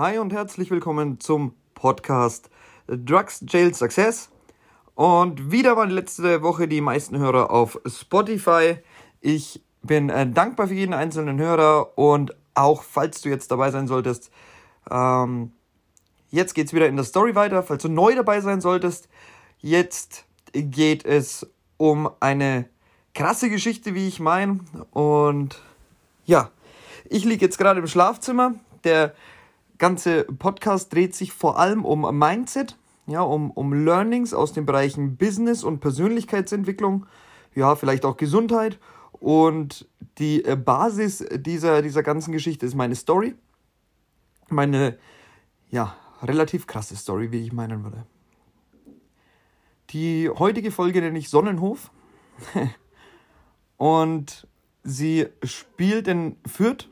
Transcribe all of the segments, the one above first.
Hi und herzlich willkommen zum Podcast Drugs Jail Success. Und wieder war letzte Woche die meisten Hörer auf Spotify. Ich bin äh, dankbar für jeden einzelnen Hörer und auch falls du jetzt dabei sein solltest, ähm, jetzt geht's wieder in der Story weiter. Falls du neu dabei sein solltest, jetzt geht es um eine krasse Geschichte, wie ich meine. Und ja, ich liege jetzt gerade im Schlafzimmer. Der ganze Podcast dreht sich vor allem um Mindset, ja, um, um Learnings aus den Bereichen Business und Persönlichkeitsentwicklung, ja, vielleicht auch Gesundheit. Und die äh, Basis dieser, dieser ganzen Geschichte ist meine Story. Meine, ja, relativ krasse Story, wie ich meinen würde. Die heutige Folge nenne ich Sonnenhof. Und sie spielt in Fürth.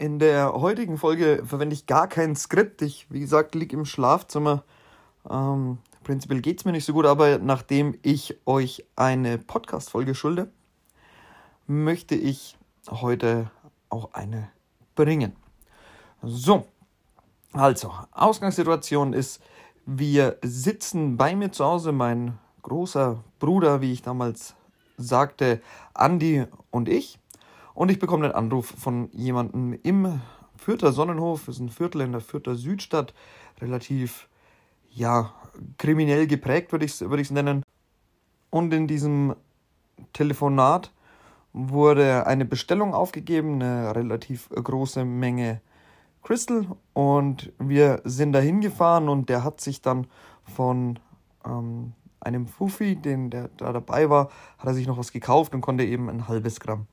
In der heutigen Folge verwende ich gar kein Skript. Ich, wie gesagt, liege im Schlafzimmer. Ähm, prinzipiell geht es mir nicht so gut, aber nachdem ich euch eine Podcast-Folge schulde, möchte ich heute auch eine bringen. So, also, Ausgangssituation ist, wir sitzen bei mir zu Hause, mein großer Bruder, wie ich damals sagte Andi und ich. Und ich bekomme einen Anruf von jemandem im Fürther Sonnenhof, das ist ein Viertel in der Fürther Südstadt, relativ, ja, kriminell geprägt, würde ich es würd nennen. Und in diesem Telefonat wurde eine Bestellung aufgegeben, eine relativ große Menge Crystal. Und wir sind da hingefahren und der hat sich dann von ähm, einem Fufi, den der da dabei war, hat er sich noch was gekauft und konnte eben ein halbes Gramm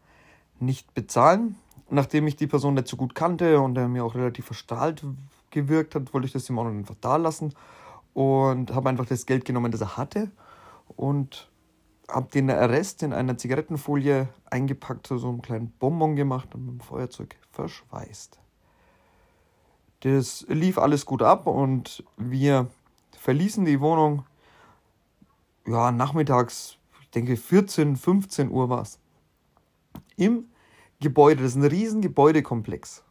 nicht bezahlen. Nachdem ich die Person nicht so gut kannte und er mir auch relativ verstrahlt gewirkt hat, wollte ich das auch noch einfach da lassen und habe einfach das Geld genommen, das er hatte und habe den Rest in einer Zigarettenfolie eingepackt, so einen kleinen Bonbon gemacht und mit dem Feuerzeug verschweißt. Das lief alles gut ab und wir verließen die Wohnung ja, nachmittags, ich denke 14, 15 Uhr war es, im Gebäude, das ist ein riesen Gebäudekomplex,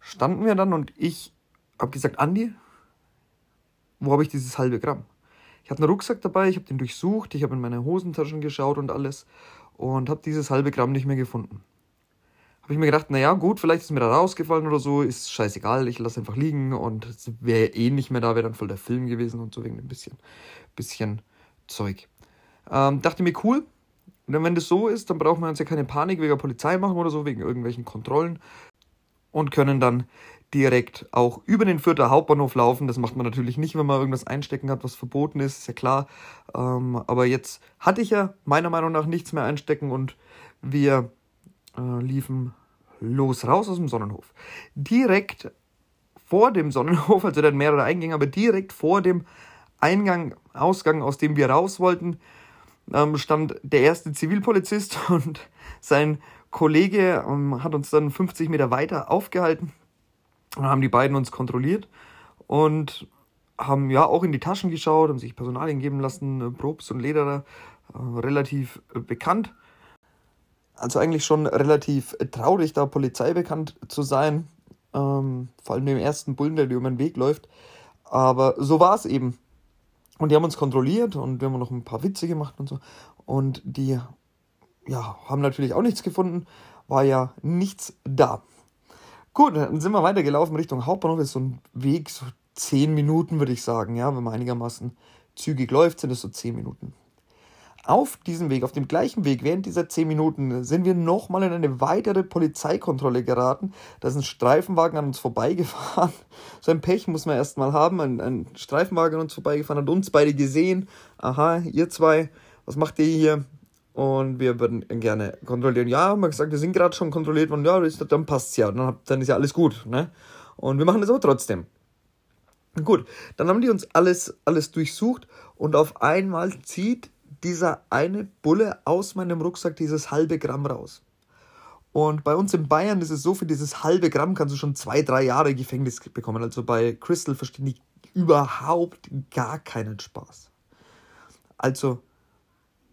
standen wir dann und ich habe gesagt, Andi, wo habe ich dieses halbe Gramm? Ich hatte einen Rucksack dabei, ich habe den durchsucht, ich habe in meine Hosentaschen geschaut und alles und habe dieses halbe Gramm nicht mehr gefunden. Habe ich mir gedacht, naja, gut, vielleicht ist mir da rausgefallen oder so, ist scheißegal, ich lasse einfach liegen und es wäre eh nicht mehr da, wäre dann voll der Film gewesen und so wegen ein bisschen, bisschen Zeug. Ähm, dachte mir, cool. Und dann, wenn das so ist, dann brauchen wir uns ja keine Panik wegen der Polizei machen oder so, wegen irgendwelchen Kontrollen. Und können dann direkt auch über den Fürther Hauptbahnhof laufen. Das macht man natürlich nicht, wenn man irgendwas einstecken hat, was verboten ist, ist ja klar. Ähm, aber jetzt hatte ich ja meiner Meinung nach nichts mehr einstecken und wir äh, liefen los raus aus dem Sonnenhof. Direkt vor dem Sonnenhof, also dann mehrere Eingänge, aber direkt vor dem Eingang, Ausgang, aus dem wir raus wollten, ähm, stand der erste Zivilpolizist und sein Kollege ähm, hat uns dann 50 Meter weiter aufgehalten und haben die beiden uns kontrolliert und haben ja auch in die Taschen geschaut, haben sich Personalien geben lassen, äh, Probst und Lederer, äh, relativ äh, bekannt. Also eigentlich schon relativ traurig, da Polizei bekannt zu sein, ähm, vor allem dem ersten Bullen, der dir über den Weg läuft. Aber so war es eben. Und die haben uns kontrolliert und wir haben noch ein paar Witze gemacht und so. Und die ja, haben natürlich auch nichts gefunden, war ja nichts da. Gut, dann sind wir weitergelaufen Richtung Hauptbahnhof. Das ist so ein Weg, so zehn Minuten würde ich sagen, ja, wenn man einigermaßen zügig läuft, sind es so zehn Minuten auf diesem Weg, auf dem gleichen Weg, während dieser 10 Minuten, sind wir nochmal in eine weitere Polizeikontrolle geraten. Da ist ein Streifenwagen an uns vorbeigefahren. So ein Pech muss man erstmal haben. Ein, ein Streifenwagen an uns vorbeigefahren, hat uns beide gesehen. Aha, ihr zwei, was macht ihr hier? Und wir würden gerne kontrollieren. Ja, haben wir gesagt, wir sind gerade schon kontrolliert worden. Ja, dann passt es ja. Dann, dann ist ja alles gut. Ne? Und wir machen das aber trotzdem. Gut, dann haben die uns alles, alles durchsucht und auf einmal zieht dieser eine Bulle aus meinem Rucksack dieses halbe Gramm raus. Und bei uns in Bayern ist es so, für dieses halbe Gramm kannst du schon zwei, drei Jahre Gefängnis bekommen. Also bei Crystal verstehen die überhaupt gar keinen Spaß. Also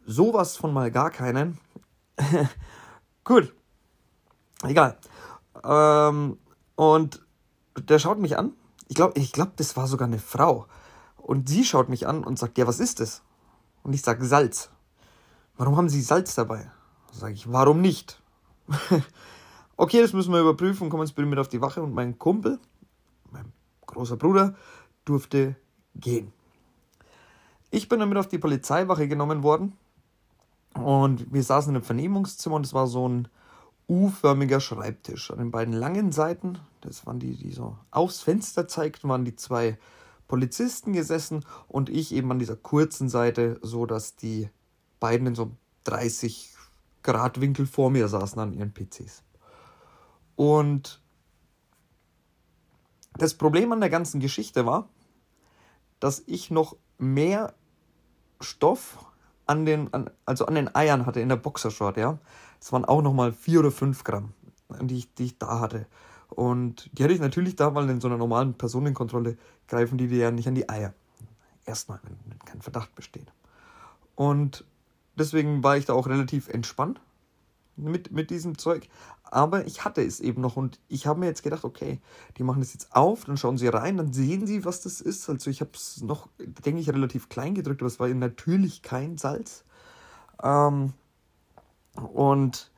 sowas von mal gar keinen. Gut. Egal. Ähm, Und der schaut mich an. Ich glaube, ich glaub, das war sogar eine Frau. Und sie schaut mich an und sagt, ja, was ist das? Und ich sage, Salz. Warum haben Sie Salz dabei? Sage ich, warum nicht? okay, das müssen wir überprüfen. Kommen Sie bitte mit auf die Wache. Und mein Kumpel, mein großer Bruder, durfte gehen. Ich bin damit auf die Polizeiwache genommen worden. Und wir saßen einem Vernehmungszimmer und es war so ein U-förmiger Schreibtisch. An den beiden langen Seiten, das waren die, die so aufs Fenster zeigten, waren die zwei Polizisten gesessen und ich eben an dieser kurzen Seite, so dass die beiden in so 30 Grad Winkel vor mir saßen an ihren PCs. Und das Problem an der ganzen Geschichte war, dass ich noch mehr Stoff an den, an, also an den Eiern hatte in der Boxershort, ja. Es waren auch nochmal vier oder fünf Gramm, die ich, die ich da hatte. Und die hatte ich natürlich da, weil in so einer normalen Personenkontrolle greifen die dir ja nicht an die Eier. Erstmal, wenn kein Verdacht besteht. Und deswegen war ich da auch relativ entspannt mit, mit diesem Zeug. Aber ich hatte es eben noch und ich habe mir jetzt gedacht, okay, die machen das jetzt auf, dann schauen sie rein, dann sehen sie, was das ist. Also ich habe es noch, denke ich, relativ klein gedrückt, aber es war natürlich kein Salz. Ähm, und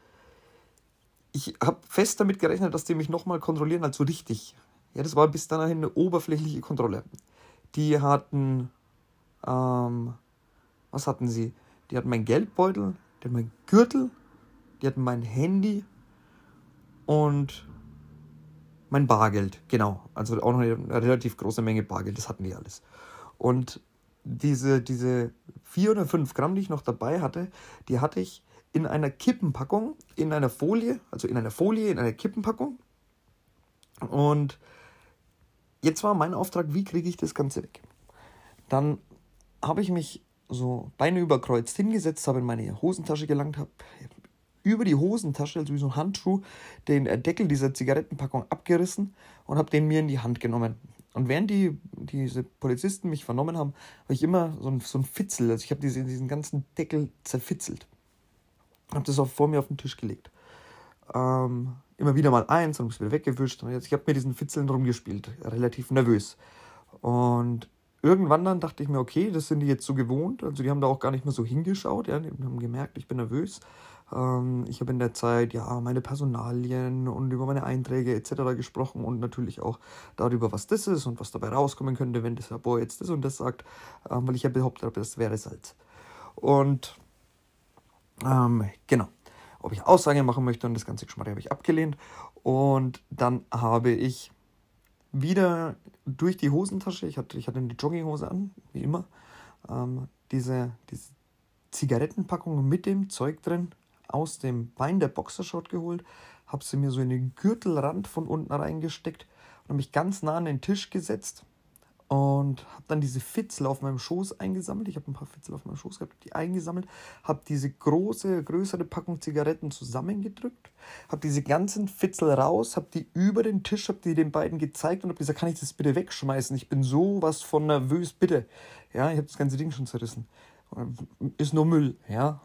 ich habe fest damit gerechnet, dass die mich nochmal kontrollieren, also richtig. Ja, das war bis dahin eine oberflächliche Kontrolle. Die hatten, ähm, was hatten sie? Die hatten meinen Geldbeutel, die hatten meinen Gürtel, die hatten mein Handy und mein Bargeld, genau. Also auch noch eine, relativ große Menge Bargeld, das hatten die alles. Und diese, diese vier oder fünf Gramm, die ich noch dabei hatte, die hatte ich in einer Kippenpackung, in einer Folie, also in einer Folie, in einer Kippenpackung. Und jetzt war mein Auftrag, wie kriege ich das Ganze weg? Dann habe ich mich so Beine überkreuzt hingesetzt, habe in meine Hosentasche gelangt, habe über die Hosentasche, also wie so ein Handschuh, den Deckel dieser Zigarettenpackung abgerissen und habe den mir in die Hand genommen. Und während die, diese Polizisten mich vernommen haben, habe ich immer so ein, so ein Fitzel, also ich habe diese, diesen ganzen Deckel zerfitzelt habe das auch vor mir auf den Tisch gelegt. Ähm, immer wieder mal eins, und es wieder weggewischt. Und jetzt, ich habe mir diesen Fitzeln rumgespielt, relativ nervös. Und irgendwann dann dachte ich mir, okay, das sind die jetzt so gewohnt. Also die haben da auch gar nicht mehr so hingeschaut. Ja, die haben gemerkt, ich bin nervös. Ähm, ich habe in der Zeit ja meine Personalien und über meine Einträge etc. gesprochen und natürlich auch darüber, was das ist und was dabei rauskommen könnte, wenn das Labor jetzt das und das sagt, ähm, weil ich ja behauptet habe, das wäre Salz. Und ähm, genau. Ob ich Aussagen machen möchte und das ganze Geschmack habe ich abgelehnt. Und dann habe ich wieder durch die Hosentasche, ich hatte, ich hatte eine Jogginghose an, wie immer, ähm, diese, diese Zigarettenpackung mit dem Zeug drin aus dem Bein der Boxershort geholt, habe sie mir so in den Gürtelrand von unten reingesteckt und habe mich ganz nah an den Tisch gesetzt und habe dann diese Fitzel auf meinem Schoß eingesammelt. Ich habe ein paar Fitzel auf meinem Schoß gehabt, die eingesammelt, habe diese große, größere Packung Zigaretten zusammengedrückt, habe diese ganzen Fitzel raus, habe die über den Tisch, habe die den beiden gezeigt und habe gesagt, kann ich das bitte wegschmeißen? Ich bin sowas von nervös, bitte. Ja, ich habe das ganze Ding schon zerrissen. Ist nur Müll, ja.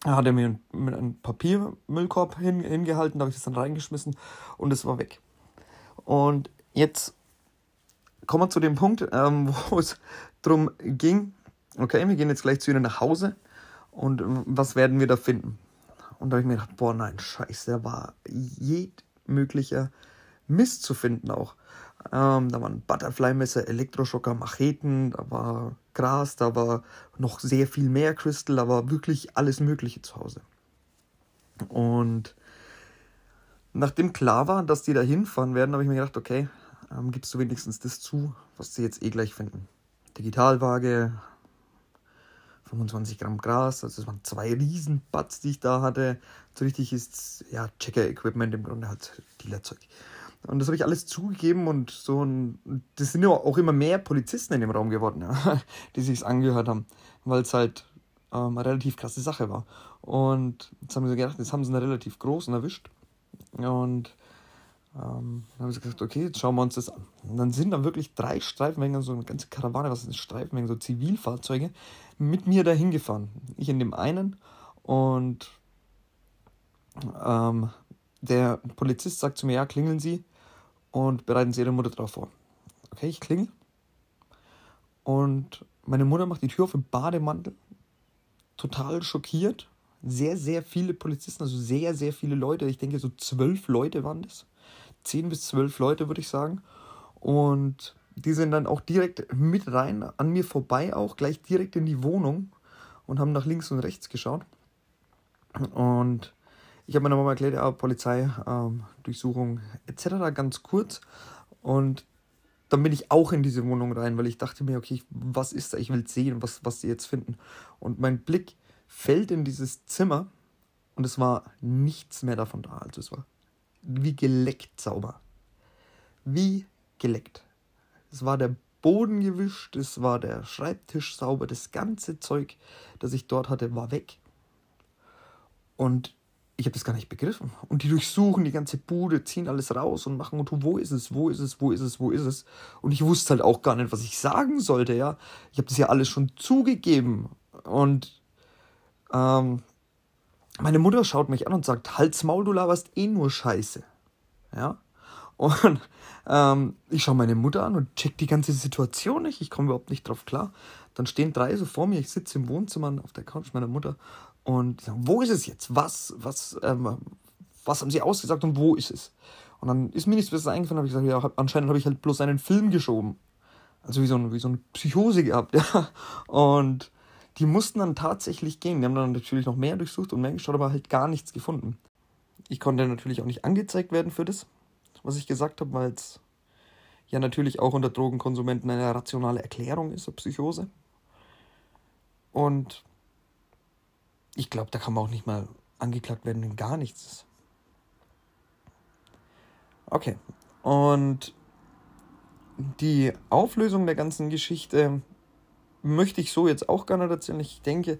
Da hat er mir mit einem Papiermüllkorb hin, hingehalten, da habe ich das dann reingeschmissen und es war weg. Und jetzt kommen wir zu dem Punkt, ähm, wo es darum ging, okay, wir gehen jetzt gleich zu ihnen nach Hause und was werden wir da finden? Und da habe ich mir gedacht, boah, nein, scheiße, da war jedmöglicher Mist zu finden auch. Ähm, da waren Butterfly-Messer, Elektroschocker, Macheten, da war Gras, da war noch sehr viel mehr Crystal, da war wirklich alles Mögliche zu Hause. Und nachdem klar war, dass die da hinfahren werden, habe ich mir gedacht, okay, ähm, gibst du wenigstens das zu, was sie jetzt eh gleich finden. Digitalwaage, 25 Gramm Gras, also es waren zwei Riesenbatz, die ich da hatte. So richtig ist, ja, Checker-Equipment im Grunde halt Dealerzeug. Und das habe ich alles zugegeben und so ein, das sind ja auch immer mehr Polizisten in dem Raum geworden, ja, die sich's angehört haben, weil es halt ähm, eine relativ krasse Sache war. Und jetzt haben sie gedacht, jetzt haben sie einen relativ großen erwischt. Und ähm, dann haben sie gesagt, okay, jetzt schauen wir uns das an. Und dann sind dann wirklich drei Streifenwagen, so eine ganze Karawane, was ist Streifenwagen, so Zivilfahrzeuge, mit mir dahin gefahren. Ich in dem einen und ähm, der Polizist sagt zu mir, ja, klingeln Sie. und bereiten sie ihre Mutter darauf vor. Okay, ich klingel. Und meine Mutter macht die Tür auf im Bademantel. Total schockiert. Sehr, sehr viele Polizisten, also sehr, sehr viele Leute. Ich denke, so zwölf Leute waren das. Zehn bis zwölf Leute, würde ich sagen. Und die sind dann auch direkt mit rein, an mir vorbei auch, gleich direkt in die Wohnung und haben nach links und rechts geschaut. Und ich habe meiner Mama erklärt, ja, Polizei, ähm, Durchsuchung etc. ganz kurz. Und dann bin ich auch in diese Wohnung rein, weil ich dachte mir, okay, was ist da? Ich will sehen, was, was sie jetzt finden. Und mein Blick fällt in dieses Zimmer und es war nichts mehr davon da. Also es war wie geleckt sauber. Wie geleckt. Es war der Boden gewischt, es war der Schreibtisch sauber, das ganze Zeug, das ich dort hatte, war weg. Und ich habe das gar nicht begriffen. Und die durchsuchen die ganze Bude, ziehen alles raus und machen und tun, wo ist es, wo ist es, wo ist es, wo ist es. Und ich wusste halt auch gar nicht, was ich sagen sollte, ja. Ich habe das ja alles schon zugegeben. Und ähm, meine Mutter schaut mich an und sagt, Halt's Maul, du laberst eh nur Scheiße. Ja. Und ähm, ich schaue meine Mutter an und check die ganze Situation nicht. Ich komme überhaupt nicht drauf klar. Dann stehen drei so vor mir. Ich sitze im Wohnzimmer auf der Couch meiner Mutter und sagen, wo ist es jetzt? Was, was, ähm, was haben sie ausgesagt und wo ist es? Und dann ist mir nichts Besseres eingefallen, habe ich gesagt, ja, anscheinend habe ich halt bloß einen Film geschoben. Also wie so, ein, wie so eine Psychose gehabt, ja. Und die mussten dann tatsächlich gehen. Die haben dann natürlich noch mehr durchsucht und mehr geschaut, aber halt gar nichts gefunden. Ich konnte natürlich auch nicht angezeigt werden für das, was ich gesagt habe, weil es ja natürlich auch unter Drogenkonsumenten eine rationale Erklärung ist, eine Psychose. Und ich glaube, da kann man auch nicht mal angeklagt werden, wenn gar nichts ist. Okay. Und die Auflösung der ganzen Geschichte möchte ich so jetzt auch gar nicht erzählen. Ich denke,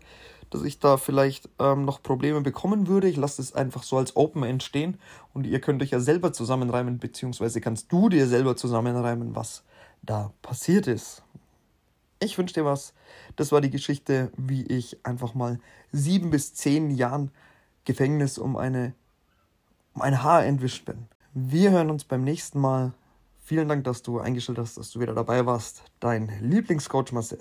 dass ich da vielleicht ähm, noch Probleme bekommen würde. Ich lasse es einfach so als Open entstehen und ihr könnt euch ja selber zusammenreimen, beziehungsweise kannst du dir selber zusammenreimen, was da passiert ist. Ich wünsche dir was. Das war die Geschichte, wie ich einfach mal sieben bis zehn Jahren Gefängnis um, eine, um ein Haar entwischt bin. Wir hören uns beim nächsten Mal. Vielen Dank, dass du eingestellt hast, dass du wieder dabei warst. Dein Lieblingscoach Marcel.